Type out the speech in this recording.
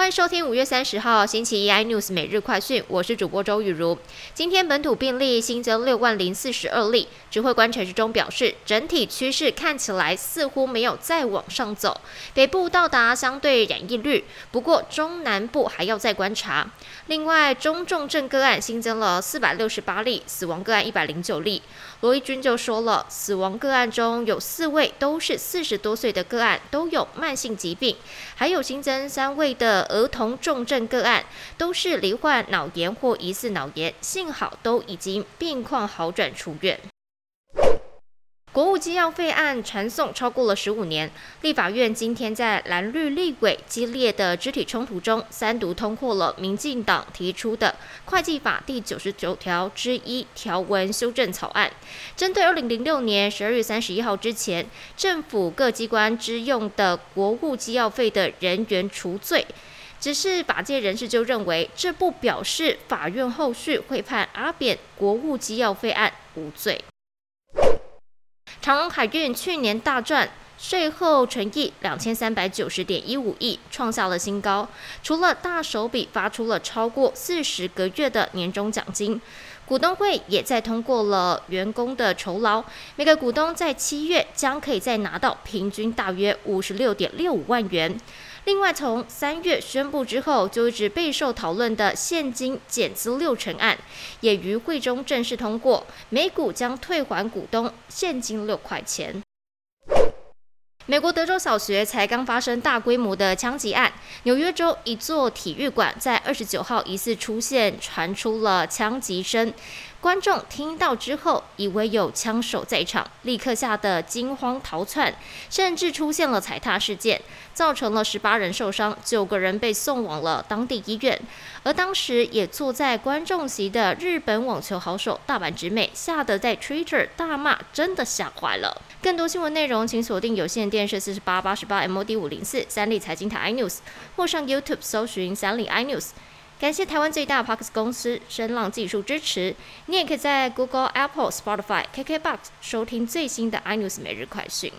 欢迎收听五月三十号星期一 iNews 每日快讯，我是主播周雨如。今天本土病例新增六万零四十二例，指挥官陈时中表示，整体趋势看起来似乎没有再往上走，北部到达相对染疫率，不过中南部还要再观察。另外，中重症个案新增了四百六十八例，死亡个案一百零九例。罗义军就说了，死亡个案中有四位都是四十多岁的个案，都有慢性疾病，还有新增三位的。儿童重症个案都是罹患脑炎或疑似脑炎，幸好都已经病况好转出院。国务机要费案传送超过了十五年，立法院今天在蓝绿立委激烈的肢体冲突中，三读通过了民进党提出的会计法第九十九条之一条文修正草案，针对二零零六年十二月三十一号之前政府各机关支用的国务机要费的人员除罪。只是法界人士就认为，这不表示法院后续会判阿扁国务机要费案无罪。长荣海运去年大赚，税后纯益两千三百九十点一五亿，创下了新高。除了大手笔发出了超过四十个月的年终奖金，股东会也在通过了员工的酬劳，每个股东在七月将可以再拿到平均大约五十六点六五万元。另外，从三月宣布之后就一直备受讨论的现金减资六成案，也于会中正式通过，每股将退还股东现金六块钱。美国德州小学才刚发生大规模的枪击案，纽约州一座体育馆在二十九号疑似出现传出了枪击声，观众听到之后以为有枪手在场，立刻吓得惊慌逃窜，甚至出现了踩踏事件，造成了十八人受伤，九个人被送往了当地医院。而当时也坐在观众席的日本网球好手大阪直美，吓得在 Twitter 大骂，真的吓坏了。更多新闻内容，请锁定有线电视四十八八十八 MOD 五零四三立财经台 iNews，或上 YouTube 搜寻三立 iNews。感谢台湾最大 Parks 公司声浪技术支持。你也可以在 Google、Apple、Spotify、KKBox 收听最新的 iNews 每日快讯。